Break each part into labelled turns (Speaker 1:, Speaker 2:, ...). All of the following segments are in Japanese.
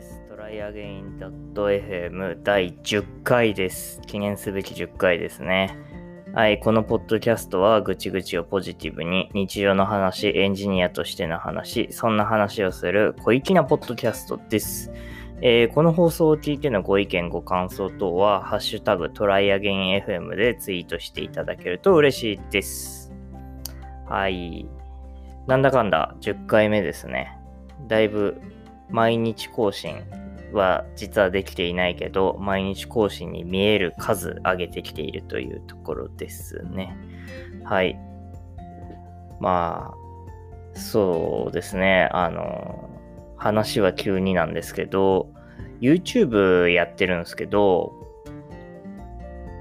Speaker 1: です。トライアゲイン .fm 第10回です。記念すべき10回ですね。はい、このポッドキャストはぐちぐちをポジティブに日常の話、エンジニアとしての話、そんな話をする小粋なポッドキャストです。えー、この放送を聞いてのご意見、ご感想等は、ハッシュタグトライアゲイン FM でツイートしていただけると嬉しいです。はい。なんだかんだ10回目ですね。だいぶ毎日更新は実はできていないけど、毎日更新に見える数上げてきているというところですね。はい。まあ、そうですね。あの、話は急になんですけど、YouTube やってるんですけど、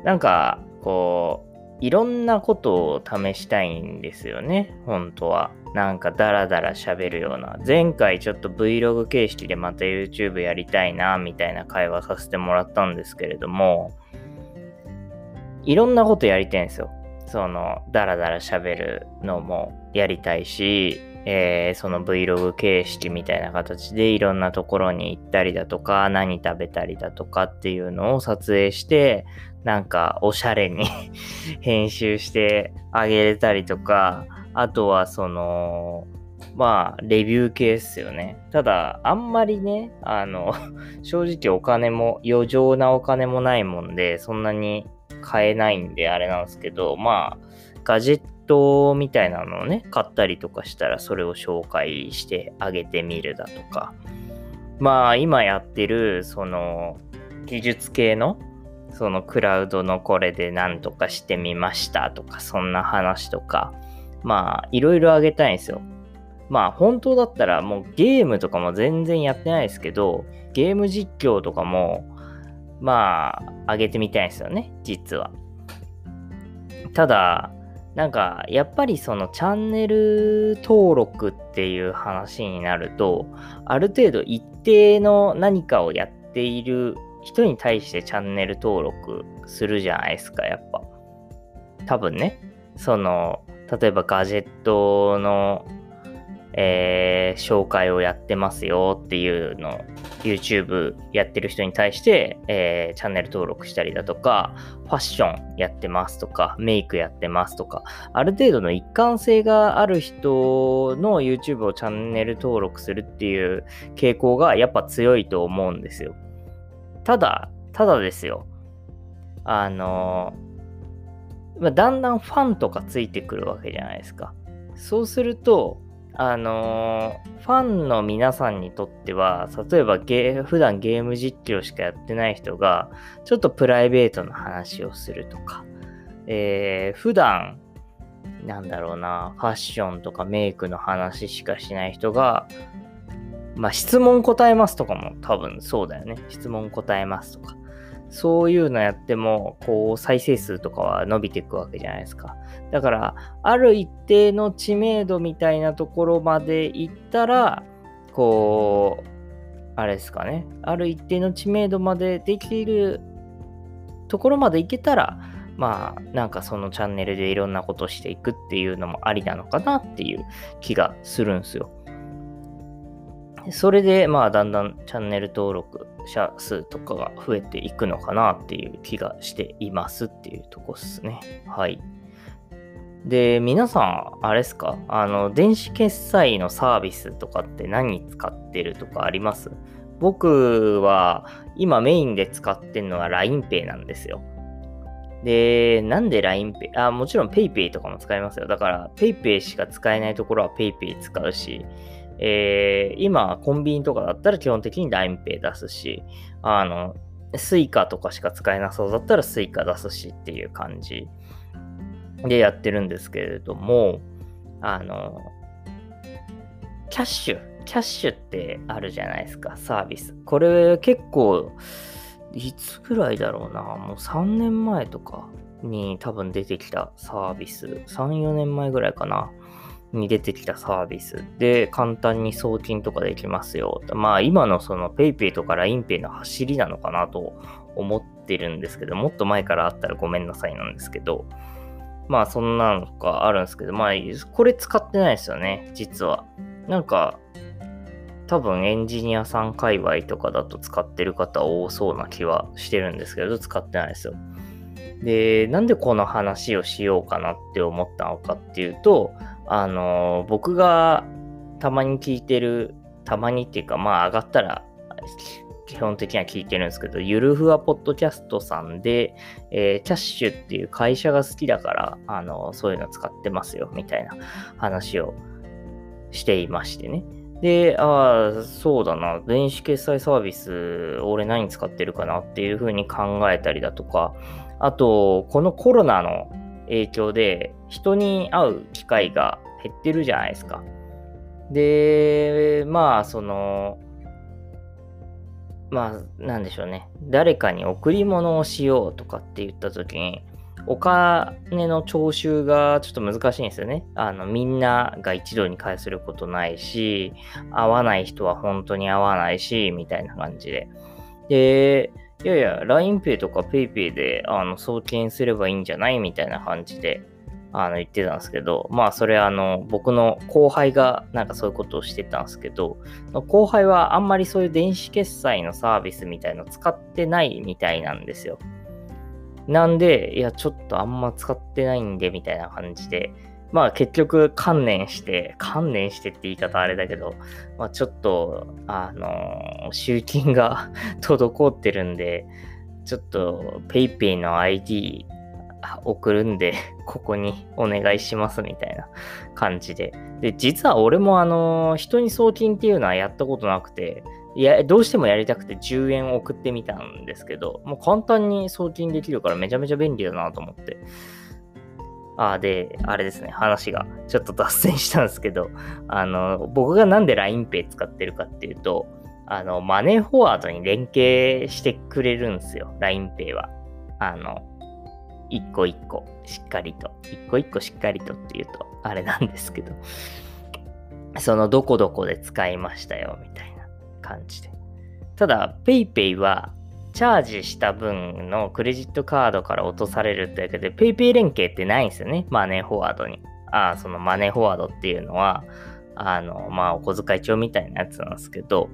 Speaker 1: なんか、こう、いろんなことを試したいんですよね、本当は。なんかダラダラ喋るような。前回ちょっと Vlog 形式でまた YouTube やりたいな、みたいな会話させてもらったんですけれども、いろんなことやりたいんですよ。その、ダラダラ喋るのもやりたいし、えー、その Vlog 形式みたいな形でいろんなところに行ったりだとか、何食べたりだとかっていうのを撮影して、なんかおしゃれに 編集してあげれたりとか、あとはその、まあ、レビュー系っすよね。ただ、あんまりね、あの、正直お金も、余剰なお金もないもんで、そんなに買えないんであれなんですけど、まあ、ガジェットみたいなのをね、買ったりとかしたら、それを紹介してあげてみるだとか。まあ、今やってる、その、技術系の、そのクラウドのこれで何とかしてみましたとか、そんな話とか、まあ、いろいろあげたいんですよ。まあ、本当だったらもうゲームとかも全然やってないですけど、ゲーム実況とかも、まあ、上げてみたいんですよね、実は。ただ、なんか、やっぱりそのチャンネル登録っていう話になると、ある程度一定の何かをやっている人に対してチャンネル登録するじゃないですか、やっぱ。多分ね。その、例えばガジェットの、えー、紹介をやってますよっていうのを YouTube やってる人に対して、えー、チャンネル登録したりだとか、ファッションやってますとか、メイクやってますとか、ある程度の一貫性がある人の YouTube をチャンネル登録するっていう傾向がやっぱ強いと思うんですよ。ただ、ただですよ。あのまだんだんファンとかついてくるわけじゃないですか。そうすると、あのー、ファンの皆さんにとっては、例えばゲ普段ゲーム実況しかやってない人が、ちょっとプライベートの話をするとか、えー、普段、なんだろうな、ファッションとかメイクの話しかしない人が、まあ、質問答えますとかも多分そうだよね。質問答えますとか。そういうのやっても、こう、再生数とかは伸びていくわけじゃないですか。だから、ある一定の知名度みたいなところまで行ったら、こう、あれですかね。ある一定の知名度までできるところまで行けたら、まあ、なんかそのチャンネルでいろんなことしていくっていうのもありなのかなっていう気がするんですよ。それで、まあ、だんだんチャンネル登録者数とかが増えていくのかなっていう気がしていますっていうとこですね。はい。で、皆さん、あれですか？あの、電子決済のサービスとかって何使ってるとかあります？僕は今メインで使ってるのは LINEPay なんですよ。で、なんで LINEPay? あ、もちろん PayPay とかも使いますよ。だから PayPay しか使えないところは PayPay 使うし、えー、今、コンビニとかだったら基本的に LINEPay 出すし、あの、Suica とかしか使えなそうだったら Suica 出すしっていう感じでやってるんですけれども、あの、キャッシュ、キャッシュってあるじゃないですか、サービス。これ結構、いつぐらいだろうな、もう3年前とかに多分出てきたサービス、3、4年前ぐらいかな。に出てきたサービスで簡単に送金とかできますよ。まあ今のその PayPay とか LINEPay の走りなのかなと思ってるんですけど、もっと前からあったらごめんなさいなんですけど、まあそんなのがあるんですけど、まあこれ使ってないですよね、実は。なんか多分エンジニアさん界隈とかだと使ってる方多そうな気はしてるんですけど、使ってないですよ。で、なんでこの話をしようかなって思ったのかっていうと、あの、僕がたまに聞いてる、たまにっていうか、まあ上がったら、基本的には聞いてるんですけど、ゆるふわポッドキャストさんで、えー、キャッシュっていう会社が好きだから、あの、そういうの使ってますよ、みたいな話をしていましてね。で、ああ、そうだな、電子決済サービス、俺何使ってるかなっていうふうに考えたりだとか、あと、このコロナの影響で人に会う機会が減ってるじゃないですか。で、まあ、その、まあ、なんでしょうね。誰かに贈り物をしようとかって言った時に、お金の徴収がちょっと難しいんですよね。あの、みんなが一度に返することないし、会わない人は本当に会わないし、みたいな感じで。で、いやいや、LINEPay とか PayPay であの送金すればいいんじゃないみたいな感じであの言ってたんですけど、まあそれあの僕の後輩がなんかそういうことをしてたんですけど、後輩はあんまりそういう電子決済のサービスみたいの使ってないみたいなんですよ。なんで、いやちょっとあんま使ってないんでみたいな感じで、まあ結局観念して、観念してって言い方あれだけど、まあちょっと、あの集金が 滞ってるんで、ちょっと PayPay の ID 送るんで、ここにお願いしますみたいな感じで。で、実は俺もあの人に送金っていうのはやったことなくて、いや、どうしてもやりたくて10円送ってみたんですけど、もう簡単に送金できるからめちゃめちゃ便利だなと思って。あで、あれですね、話がちょっと脱線したんですけど、あの、僕がなんで LINEPay 使ってるかっていうと、あの、マネーフォワードに連携してくれるんですよ、LINEPay は。あの、一個一個しっかりと、一個一個しっかりとっていうと、あれなんですけど、そのどこどこで使いましたよ、みたいな感じで。ただ、PayPay はチャージした分のクレジットカードから落とされるってだけで、PayPay 連携ってないんですよね。マネーフォワードに。ああ、そのマネーフォワードっていうのは、あの、まあ、お小遣い帳みたいなやつなんですけど、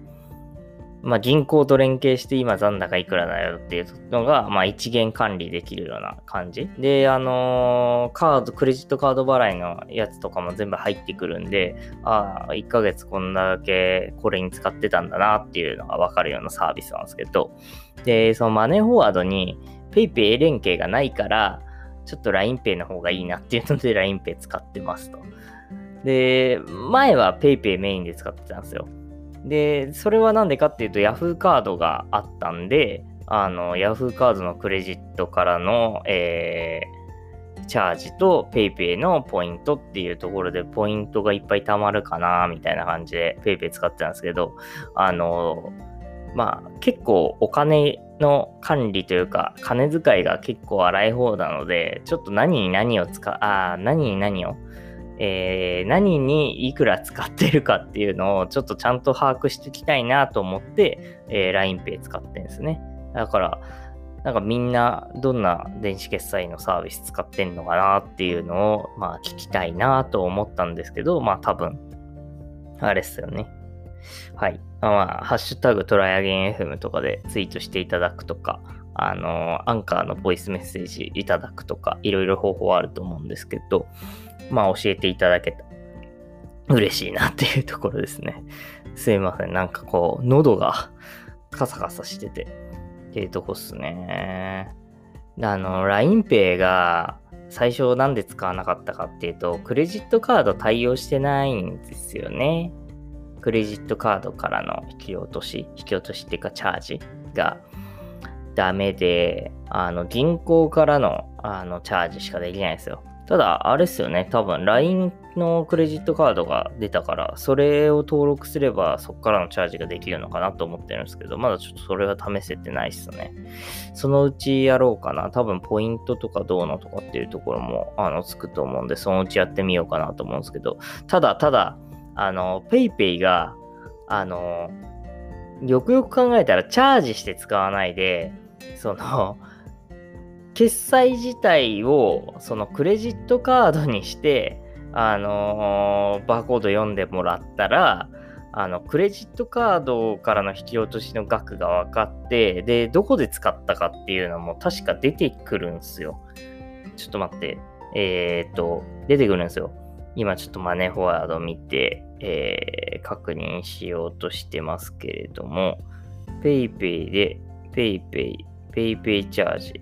Speaker 1: まあ、銀行と連携して今残高いくらだよっていうのが、まあ、一元管理できるような感じ。で、あのー、カード、クレジットカード払いのやつとかも全部入ってくるんで、ああ、1ヶ月こんだけこれに使ってたんだなっていうのがわかるようなサービスなんですけど、で、そのマネーフォワードに PayPay 連携がないから、ちょっと LINEPay の方がいいなっていうので LINEPay 使ってますと。で、前は PayPay メインで使ってたんですよ。で、それはなんでかっていうと Yahoo カードがあったんで、あの、Yahoo カードのクレジットからの、えー、チャージと PayPay のポイントっていうところでポイントがいっぱい貯まるかなみたいな感じで PayPay 使ってたんですけど、あの、まあ結構お金の管理というか金遣いが結構荒い方なのでちょっと何に何を使うああ何に何をえー、何にいくら使ってるかっていうのをちょっとちゃんと把握していきたいなと思って、え、LINEPay 使ってるんですね。だから、なんかみんなどんな電子決済のサービス使ってんのかなっていうのを、まあ聞きたいなと思ったんですけど、まあ多分、あれっすよね。はい。まあ、ハッシュタグトライアゲン FM とかでツイートしていただくとか、あの、アンカーのボイスメッセージいただくとか、いろいろ方法あると思うんですけど、まあ教えていただけた嬉しいなっていうところですね。すいません。なんかこう、喉がカサカサしてて、っていうとこっすね。あの、LINEPay が最初なんで使わなかったかっていうと、クレジットカード対応してないんですよね。クレジットカードからの引き落とし、引き落としっていうかチャージがダメで、あの、銀行からのあのチャージしかできないですよ。ただ、あれっすよね。多分、LINE のクレジットカードが出たから、それを登録すれば、そこからのチャージができるのかなと思ってるんですけど、まだちょっとそれは試せてないっすね。そのうちやろうかな。多分、ポイントとかどうのとかっていうところも、あの、つくと思うんで、そのうちやってみようかなと思うんですけど、ただ、ただ、あの、PayPay が、あの、よくよく考えたら、チャージして使わないで、その、決済自体をそのクレジットカードにして、あのー、バーコード読んでもらったら、あの、クレジットカードからの引き落としの額が分かって、で、どこで使ったかっていうのも確か出てくるんですよ。ちょっと待って。えー、っと、出てくるんですよ。今ちょっとマネーフォワード見て、えー、確認しようとしてますけれども、PayPay で、PayPay、PayPay チャージ。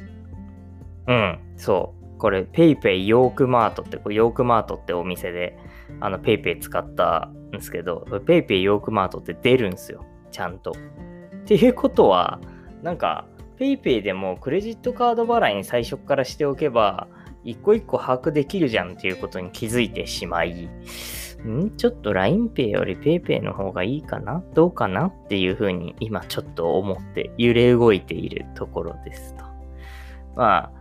Speaker 1: うん、そう。これ PayPay ヨークマートって、これヨークマートってお店で、あの PayPay 使ったんですけど、PayPay ヨークマートって出るんですよ。ちゃんと。っていうことは、なんか PayPay でもクレジットカード払いに最初からしておけば、一個一個把握できるじゃんっていうことに気づいてしまい、ん？ちょっと LINEPay より PayPay の方がいいかな？どうかなっていうふうに今ちょっと思って揺れ動いているところですと。まあ、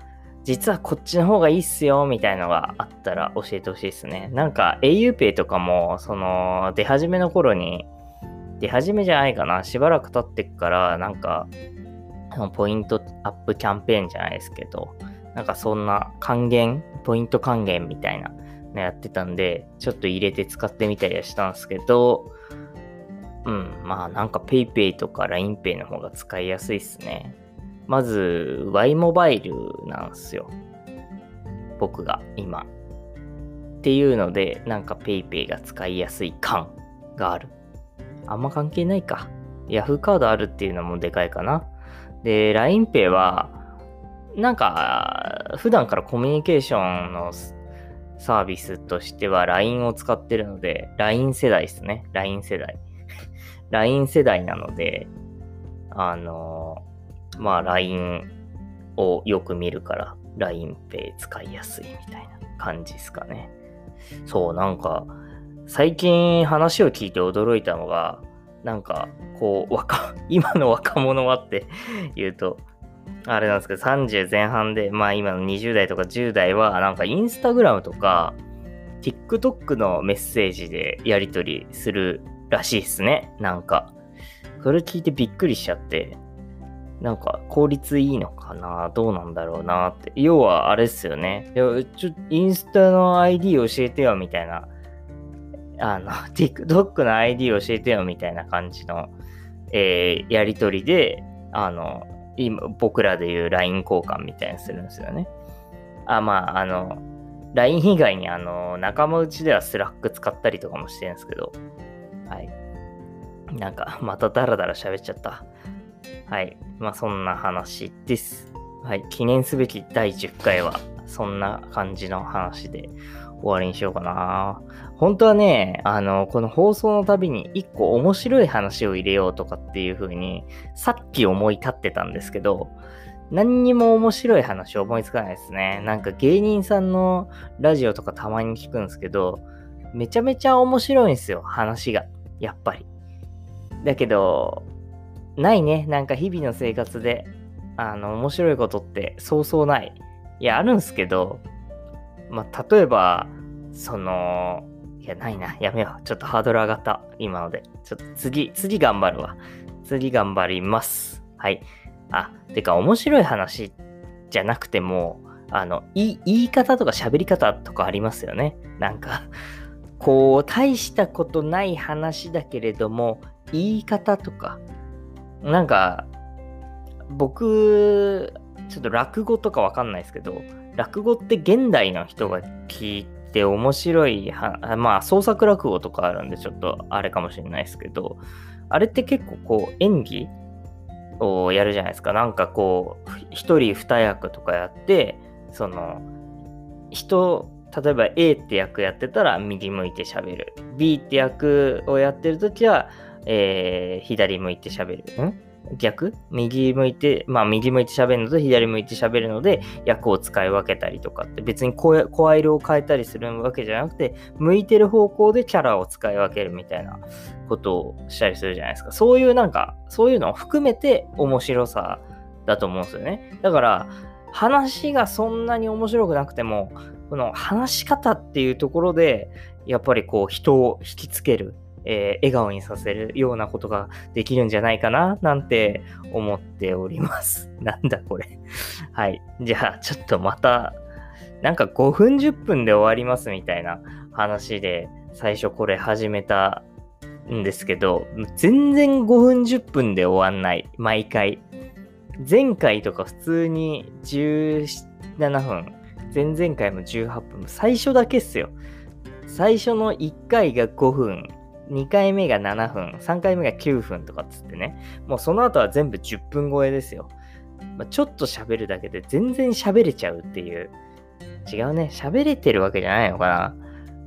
Speaker 1: 実はこっちの方がいいっすよみたいのがあったら教えてほしいですね。なんか auPay とかもその出始めの頃に出始めじゃないかな？しばらく経ってくからなんかポイントアップキャンペーンじゃないですけどなんかそんな還元、ポイント還元みたいなのやってたんで、ちょっと入れて使ってみたりはしたんですけど、うん、まあなんか PayPay とか LINEPay の方が使いやすいっすね。まず Y モバイルなんすよ。僕が今。っていうので、なんか PayPay が使いやすい感がある。あんま関係ないか。Yahoo カードあるっていうのもでかいかな。で、LINEPay は、なんか、普段からコミュニケーションのサービスとしては LINE を使ってるので、LINE 世代ですね。LINE 世代。LINE 世代なので、あの、まあ LINE をよく見るから LINEPay 使いやすいみたいな感じですかね。そう、なんか、最近話を聞いて驚いたのが、なんか、こう、若、今の若者はって言うと、あれなんですけど、30前半で、まあ今の20代とか10代は、なんかインスタグラムとか、TikTok のメッセージでやり取りするらしいっすね。なんか。それ聞いてびっくりしちゃって、なんか効率いいのかな？どうなんだろうなって。要はあれっすよね。ちょインスタの ID 教えてよみたいな。あの、TikTok の ID 教えてよみたいな感じの、えー、やり取りで、あの、今、僕らで言う LINE 交換みたいにするんですよね。あ、まあ、あの、LINE 以外にあの、仲間内では Slack 使ったりとかもしてるんですけど、はい。なんか、またダラダラ喋っちゃった。はい。まあ、そんな話です。はい。記念すべき第10回は、そんな感じの話で終わりにしようかな。本当はね、あの、この放送のたびに一個面白い話を入れようとかっていう風に、さっき思い立ってたんですけど、何にも面白い話思いつかないですね。なんか芸人さんのラジオとかたまに聞くんですけど、めちゃめちゃ面白いんですよ、話が。やっぱり。だけど、ないね。なんか日々の生活で、あの、面白いことってそうそうない。いや、あるんすけど、まあ、例えば、その、いや、ないな。やめよう。ちょっとハードル上がった。今ので。ちょっと次、次頑張るわ。次頑張ります。はい。あ、てか、面白い話じゃなくても、あの、い言い方とか喋り方とかありますよね。なんか、こう、大したことない話だけれども、言い方とか、なんか、僕、ちょっと落語とかわかんないですけど、落語って現代の人が聞いて面白いは、まあ創作落語とかあるんでちょっとあれかもしれないですけど、あれって結構こう演技をやるじゃないですか。なんかこう、一人二役とかやって、その、人、例えば A って役やってたら右向いて喋る。B って役をやってるときは、えー、左向いて喋る。ん？逆？右向いて、まあ右向いて喋るのと左向いて喋るので役を使い分けたりとかって別に声声色を変えたりするわけじゃなくて向いてる方向でキャラを使い分けるみたいなことをしたりするじゃないですか。そういうなんか、そういうのを含めて面白さだと思うんですよね。だから話がそんなに面白くなくてもこの話し方っていうところでやっぱりこう人を引きつけるえー、笑顔にさせるようなことができるんじゃないかななんて思っております。なんだこれ。はい。じゃあちょっとまた、なんか5分10分で終わりますみたいな話で最初これ始めたんですけど、全然5分10分で終わんない。毎回。前回とか普通に17分。前々回も18分。最初だけっすよ。最初の1回が5分。2回目が7分。3回目が9分とかっつってね。もうその後は全部10分超えですよ。まあ、ちょっと喋るだけで全然喋れちゃうっていう。違うね。喋れてるわけじゃないのか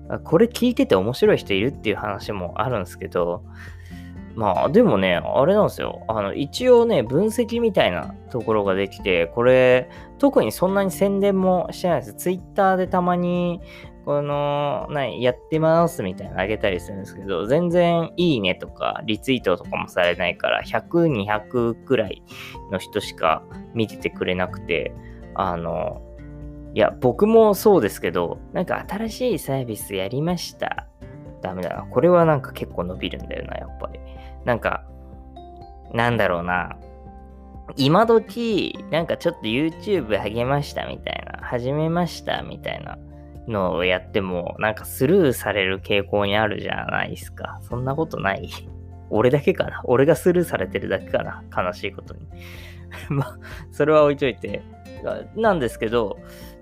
Speaker 1: な。これ聞いてて面白い人いるっていう話もあるんですけど、まあでもね、あれなんですよ。あの、一応ね、分析みたいなところができて、これ、特にそんなに宣伝もしてないです。ツイッターでたまに、この、なやってますみたいなのあげたりするんですけど、全然いいねとか、リツイートとかもされないから、100、200くらいの人しか見ててくれなくて、あの、いや、僕もそうですけど、なんか新しいサービスやりました。ダメだな。これはなんか結構伸びるんだよな、やっぱり。なんか、なんだろうな。今時、なんかちょっと YouTube 励ましたみたいな、始めましたみたいなのをやっても、なんかスルーされる傾向にあるじゃないですか。そんなことない 俺だけかな俺がスルーされてるだけかな悲しいことに。まあ、それは置いといて。なんですけど、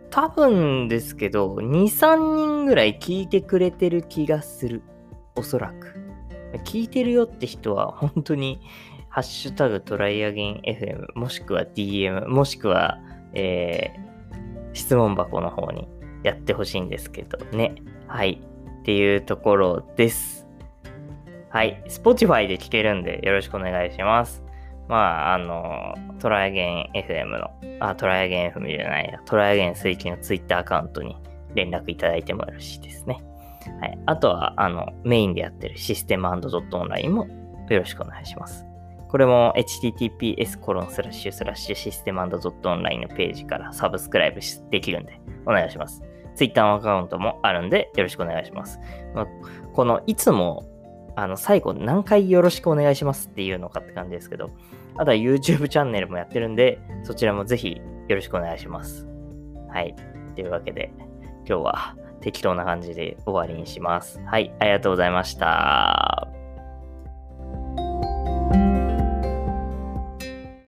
Speaker 1: 多分ですけど、2、3人ぐらい聞いてくれてる気がする。おそらく。聞いてるよって人は本当に、ハッシュタグトライアゲン FM、もしくは DM、もしくは、えー、質問箱の方にやってほしいんですけどね。はい。っていうところです。はい。Spotify で聞けるんでよろしくお願いします。まあ、あの、トライアゲン FM の、あ、トライアゲン FM じゃないや、トライアゲン水金の Twitter アカウントに連絡いただいてもよろしいですね。はい。あとは、あの、メインでやってるシステムドットオンラインもよろしくお願いします。これも https コロンスラッシュスラッシュシステムドットオンラインのページからサブスクライブできるんでお願いします。Twitter のアカウントもあるんでよろしくお願いします。まあ、このいつもあの最後何回よろしくお願いしますっていうのかって感じですけど、あとは YouTube チャンネルもやってるんで、そちらもぜひよろしくお願いします。はい。というわけで、今日は適当な感じで終わりにします。はい、ありがとうございました。